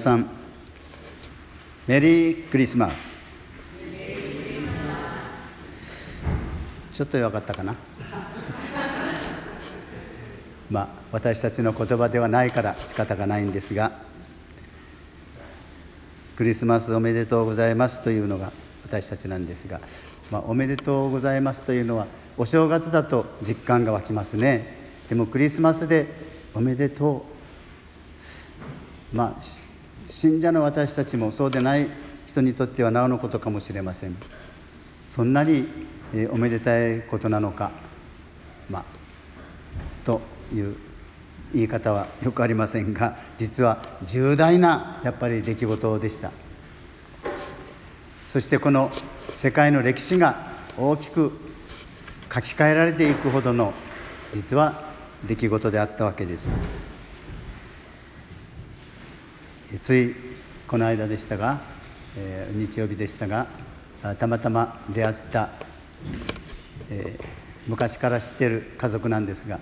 さん。メリークリスマス。ちょっと弱かったかな。まあ私たちの言葉ではないから仕方がないんですがクリスマスおめでとうございますというのが私たちなんですが、まあ、おめでとうございますというのはお正月だと実感が湧きますね。でもクリスマスでおめでとう。まあ信者の私たちもそうでない人にとってはなおのことかもしれません。そんなにおめでたいことなのかまあという言い方はよくありませんが実は重大なやっぱり出来事でした。そしてこの世界の歴史が大きく書き換えられていくほどの実は出来事であったわけです。ついこの間でしたが、えー、日曜日でしたがたまたま出会った、えー、昔から知ってる家族なんですが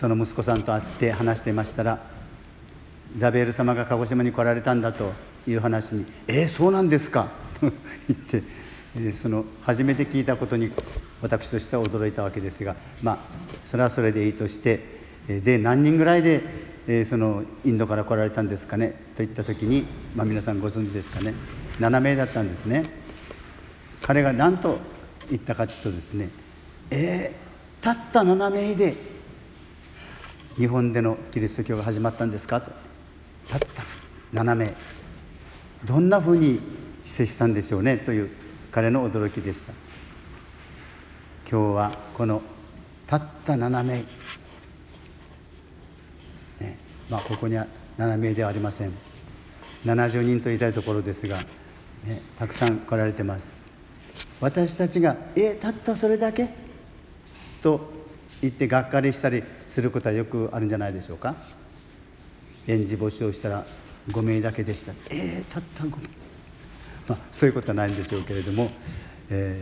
その息子さんと会って話していましたらザベール様が鹿児島に来られたんだという話に「えー、そうなんですか」と言って、その初めて聞いたことに私としては驚いたわけですがまあそれはそれでいいとしてで何人ぐらいで、えそのインドから来られたんですかね？といった時に、まあ、皆さんご存知ですかね？7名だったんですね。彼が何と言ったかというとですね。えー、たった7名で日本でのキリスト教が始まったんですか？と。たった7名。どんなふうに接したんでしょうね？という彼の驚きでした。今日はこのたった7名、まあ、ここには7名ではありません。70人と言いたいところですが、ね、たくさん来られてます。私たちが「えたったそれだけ?」と言ってがっかりしたりすることはよくあるんじゃないでしょうか。園児募集をしたら5名だけでした。えー、たった5名まあそういうことはないんでしょうけれども、え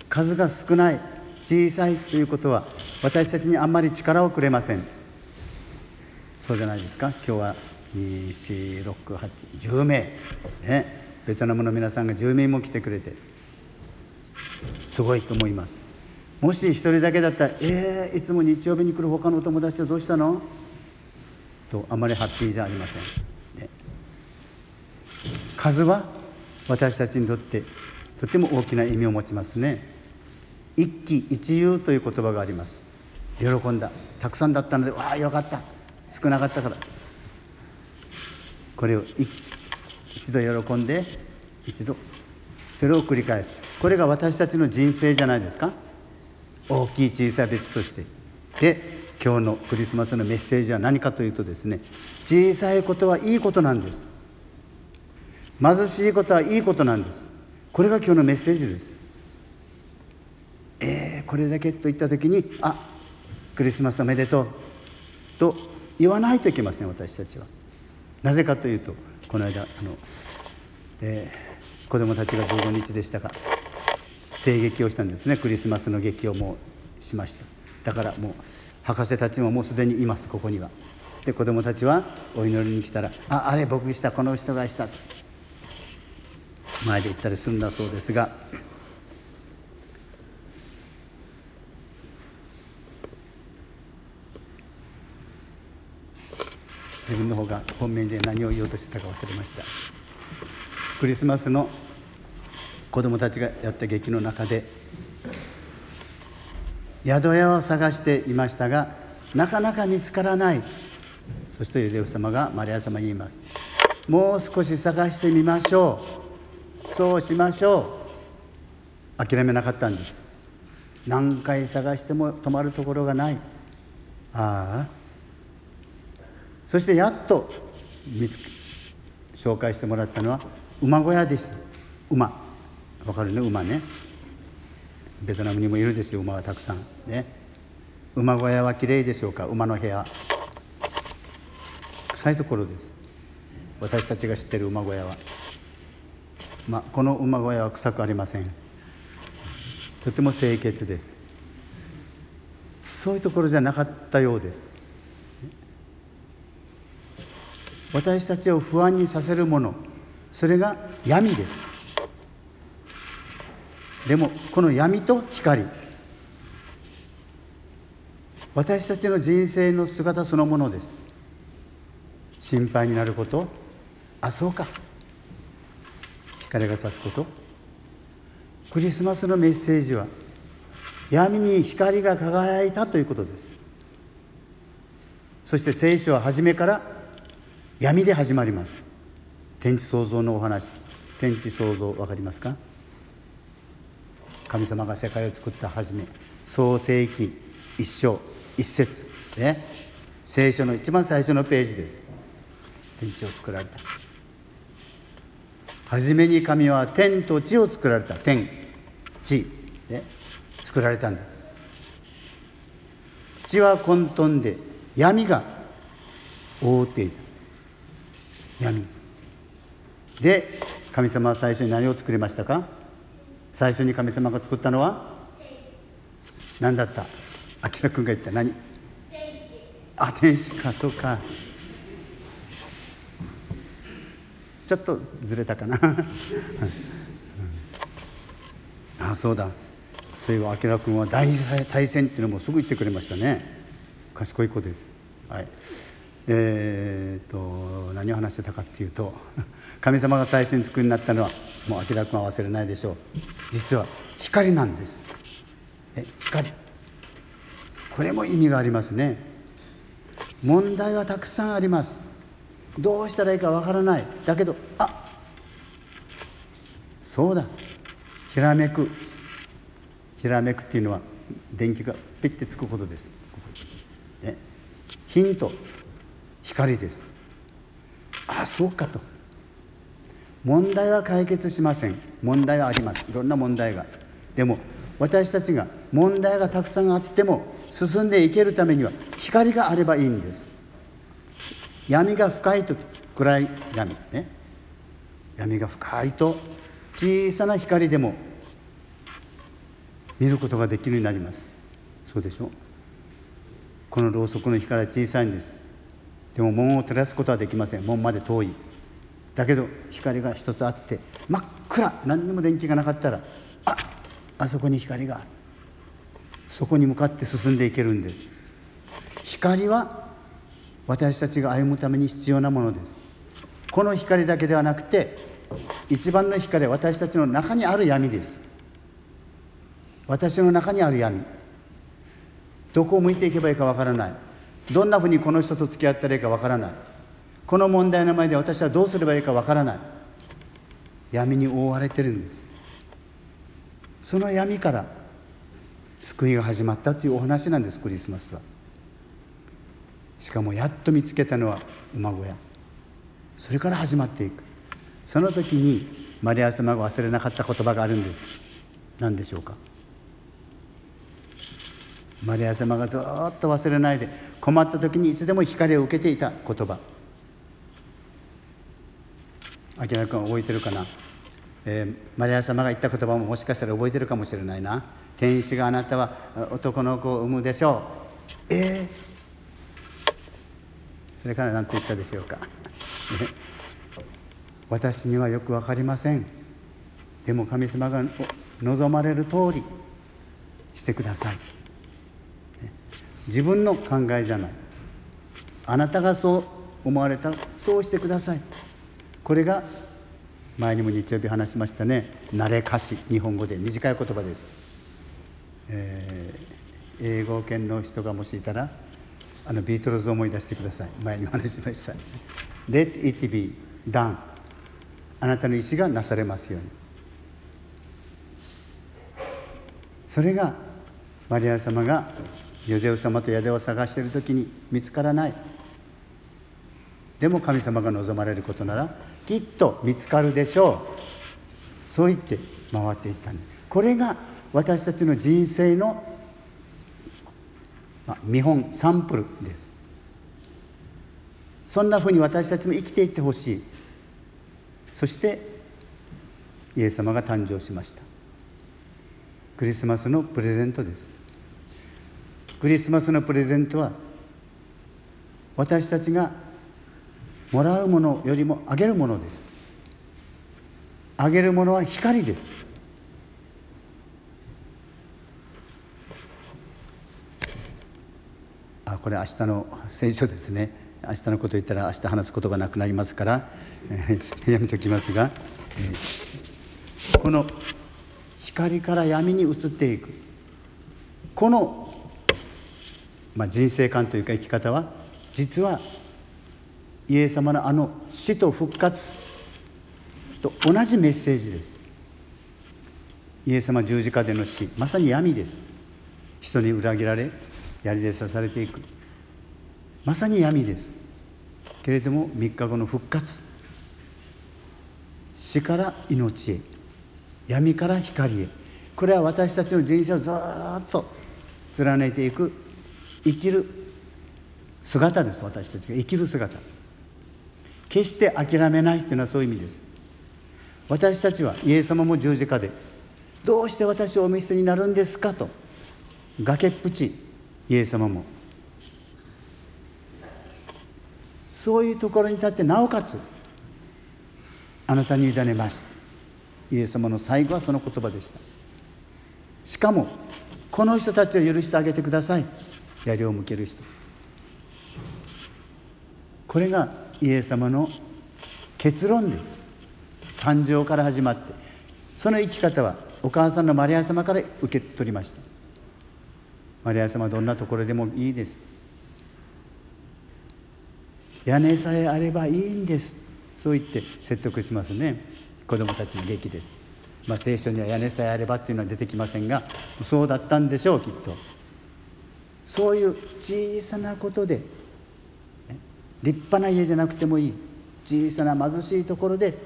ー、数が少ない小さいということは私たちにあんまり力をくれません。そうじゃないですか？今日は246810名。ね。ベトナムの皆さんが10名も来てくれて。すごいと思います。もし一人だけだったら「えー、いつも日曜日に来る他のお友達はどうしたの?」とあまりハッピーじゃありません、ね、数は私たちにとってとても大きな意味を持ちますね。一喜一憂という言葉があります。喜んだ。たくさんだったのでわあよかった。少なかったから。これを一度喜んで一度それを繰り返す。これが私たちの人生じゃないですか？大きい小さい別として。で今日のクリスマスのメッセージは何かというとですね小さいことはいいことなんです。貧しいことはいいことなんです。これが今日のメッセージです。えー、これだけと言った時にあクリスマスおめでとう。と言わないといけません私たちは。なぜかというとこの間あの、えー、子供たちが15日でしたが声劇をしたんですね。クリスマスの劇をもうしました。だからもう博士たちももうすでにいますここには。で子供たちはお祈りに来たら「ああれ僕したこの人がした」前で言ったりするんだそうですが自分の方が本面で何を言おうとしてたか忘れました。クリスマスの子供たちがやった劇の中で宿屋を探していましたがなかなか見つからない。そしてヨゼフ様がマリア様に言います。もう少し探してみましょう。そうしましょう。諦めなかったんです。何回探しても泊まるところがない。ああ。そしてやっと紹介してもらったのは馬小屋でした。馬。わかるね？馬ね。ベトナムにもいるですよ。馬はたくさん。ね。馬小屋はきれいでしょうか？馬の部屋。臭いところです。私たちが知ってる馬小屋は。まあこの馬小屋は臭くありません。とても清潔です。そういうところじゃなかったようです。私たちを不安にさせるものそれが闇です。でもこの闇と光。私たちの人生の姿そのものです。心配になること。あそうか。光が差すこと。クリスマスのメッセージは闇に光が輝いたということです。そして聖書は初めから闇で始まります。天地創造のお話。天地創造分かりますか？神様が世界を作った初め創世記一章一節ね。聖書の一番最初のページです。天地を作られた。初めに神は天と地を作られた。天地、ね、作られたんだ。地は混沌で闇が覆っていた。闇。で神様は最初に何を作りましたか？最初に神様が作ったのは？何だった？あきら君が言った。何？あ天使かそうか。ちょっとずれたかな。あそうだ。そういえば明君は第二次大戦っていうのもすぐ言ってくれましたね。賢い子です。はいえーと何を話してたかっていうと 神様が最初に作りになったのはもう明君は忘れないでしょう。実は光なんです。え光。これも意味がありますね。問題はたくさんあります。どうしたらいいかわからない。だけどあそうだ。ひらめく。ひらめくっていうのは電気がピッてつくことです、ね、ヒント。光です。あそうかと。問題は解決しません。問題はあります。いろんな問題が。でも私たちが問題がたくさんあっても進んでいけるためには光があればいいんです。闇が深い時暗い闇ね。闇が深いと小さな光でも見ることができるようになります。そうでしょ？このろうそくの光は小さいんです。でも門を照らすことはできません。門まで遠い。だけど光が一つあって真っ暗。何にも電気がなかったらああそこに光がある。そこに向かって進んでいけるんです。光は私たちが歩むために必要なものです。この光だけではなくて一番の光は私たちの中にある闇です。私の中にある闇。どこを向いていけばいいかわからない。どんなふうにこの人と付き合ったらいいかわからない。この問題の前で私はどうすればいいかわからない。闇に覆われてるんです。その闇から救いが始まったというお話なんですクリスマスは。しかもやっと見つけたのは馬小屋。それから始まっていく。その時にマリア様が忘れなかった言葉があるんです。何でしょうか？マリア様がずっと忘れないで困った時にいつでも光を受けていた言葉。明君覚えてるかな、えー、マリア様が言った言葉ももしかしたら覚えてるかもしれないな。天使があなたは男の子を産むでしょう。えー、それから何て言ったでしょうか。私にはよく分かりません。でも神様が望まれる通りしてください。自分の考えじゃない。あなたがそう思われたそうしてください。これが前にも日曜日話しましたね。慣れ歌詞日本語で短い言葉です、えー、英語圏の人がもしいたらあのビートルズを思い出してください。前にお話しました。Let it be done あなたの意思がなされますように。それがマリア様がヨゼフ様と宿を探している時に見つからない。でも神様が望まれることならきっと見つかるでしょう。そう言って回っていったんです。これが私たちの人生の、見本サンプルです。そんなふうに私たちも生きていってほしい。そしてイエス様が誕生しました。クリスマスのプレゼントです。クリスマスのプレゼントは私たちがもらうものよりもあげるものです。あげるものは光です。あこれ明日の聖書ですね。明日のこと言ったら明日話すことがなくなりますから、え、やめときますが、この光から闇に移っていく。この、まあ、人生観というか生き方は実はイエス様のあの死と復活と同じメッセージです。イエス様十字架での死まさに闇です。人に裏切られ槍で刺されていく。まさに闇です。けれども3日後の復活。死から命へ。闇から光へ。これは私たちの人生をずっと貫いていく生きる姿です私たちが。生きる姿。決して諦めないというのはそういう意味です。私たちはイエス様も十字架でどうして私をお見捨てになるんですかと崖っぷちイエス様も。そういうところに立ってなおかつあなたに委ねます。イエス様の最後はその言葉でした。しかもこの人たちを許してあげてください。槍を向ける人。これがイエス様の結論です。誕生から始まって。その生き方はお母さんのマリア様から受け取りました。マリア様はどんなところでもいいです。屋根さえあればいいんです。そう言って説得しますね。子供たちの劇です。まあ聖書には屋根さえあればっていうのは出てきませんがそうだったんでしょうきっと。そういう小さなことで立派な家でなくてもいい小さな貧しいところで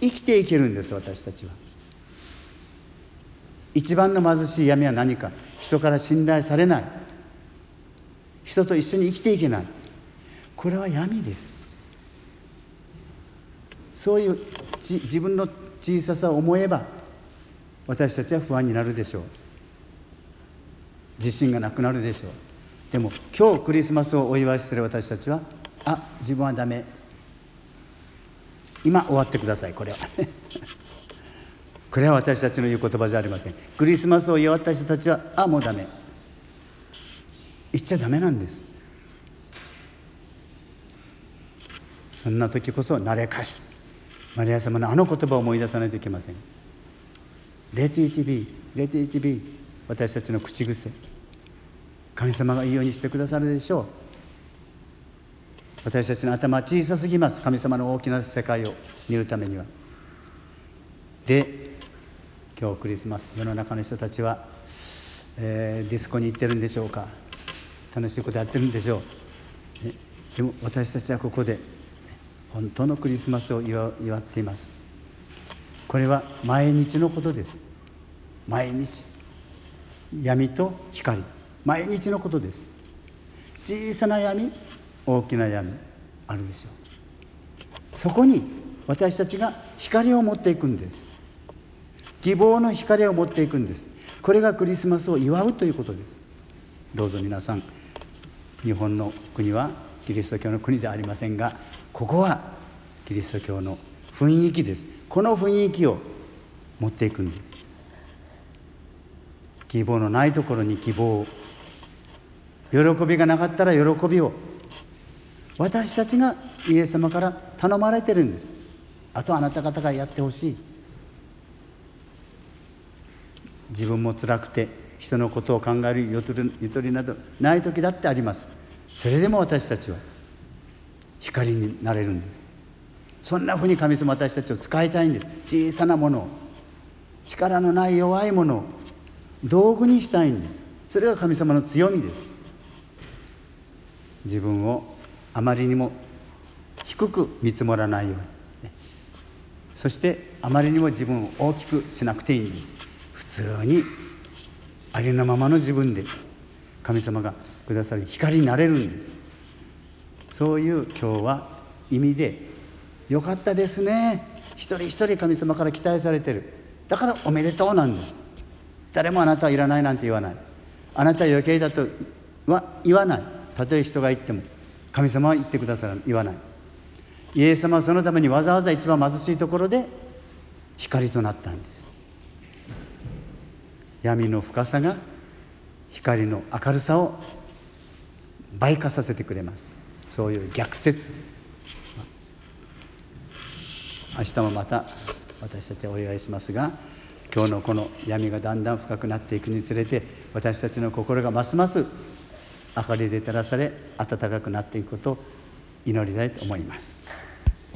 生きていけるんです私たちは。一番の貧しい闇は何か。人から信頼されない。人と一緒に生きていけない。これは闇です。そういう自分の小ささを思えば私たちは不安になるでしょう。自信がなくなるでしょう。でも今日クリスマスをお祝いしている私たちはあ自分はダメ。今終わってくださいこれは。これは私たちの言う言葉じゃありません。クリスマスを祝った人たちはあもうダメ。言っちゃダメなんです。そんな時こそ慣れかしマリア様のあの言葉を思い出さないといけません「Let it be Let it be」私たちの口癖神様がいいようにしてくださるでしょう。私たちの頭は小さすぎます。神様の大きな世界を見るためには。で今日クリスマス世の中の人たちは、えー、ディスコに行ってるんでしょうか。楽しいことやってるんでしょう。でも私たちはここで本当のクリスマスを祝っています。これは毎日のことです。毎日。闇と光。毎日のことです。小さな闇大きな闇あるでしょう。そこに私たちが光を持っていくんです。希望の光を持っていくんです。これがクリスマスを祝うということです。どうぞ皆さん日本の国はキリスト教の国じゃありませんがここはキリスト教の雰囲気です。この雰囲気を持っていくんです。希望のないところに希望。を喜びがなかったら喜びを。私たちがイエス様から頼まれてるんです。あとあなた方がやってほしい。自分も辛くて人のことを考えるゆとりゆとりなどない時だってあります。それでも私たちは光になれるんです。そんなふうに神様私たちを使いたいんです。小さなものを。力のない弱いものを。道具にしたいんです。それが神様の強みです。自分をあまりにも低く見積もらないように。そしてあまりにも自分を大きくしなくていいんです。普通にありのままの自分で神様がくださる光になれるんです。そういう今日は意味でよかったですね。一人一人神様から期待されてる。だからおめでとうなんです。誰もあなたはいらないなんて言わない。あなたは余計だとは言わない。たとえ人が言っても神様は言ってくださら言わない。イエス様はそのためにわざわざ一番貧しいところで光となったんです。闇の深さが光の明るさを倍化させてくれます。そういう逆説。明日もまた私たちはお祝いしますが今日のこの闇がだんだん深くなっていくにつれて私たちの心がますます明かりで照らされ暖かくなっていくことを祈りたいと思います。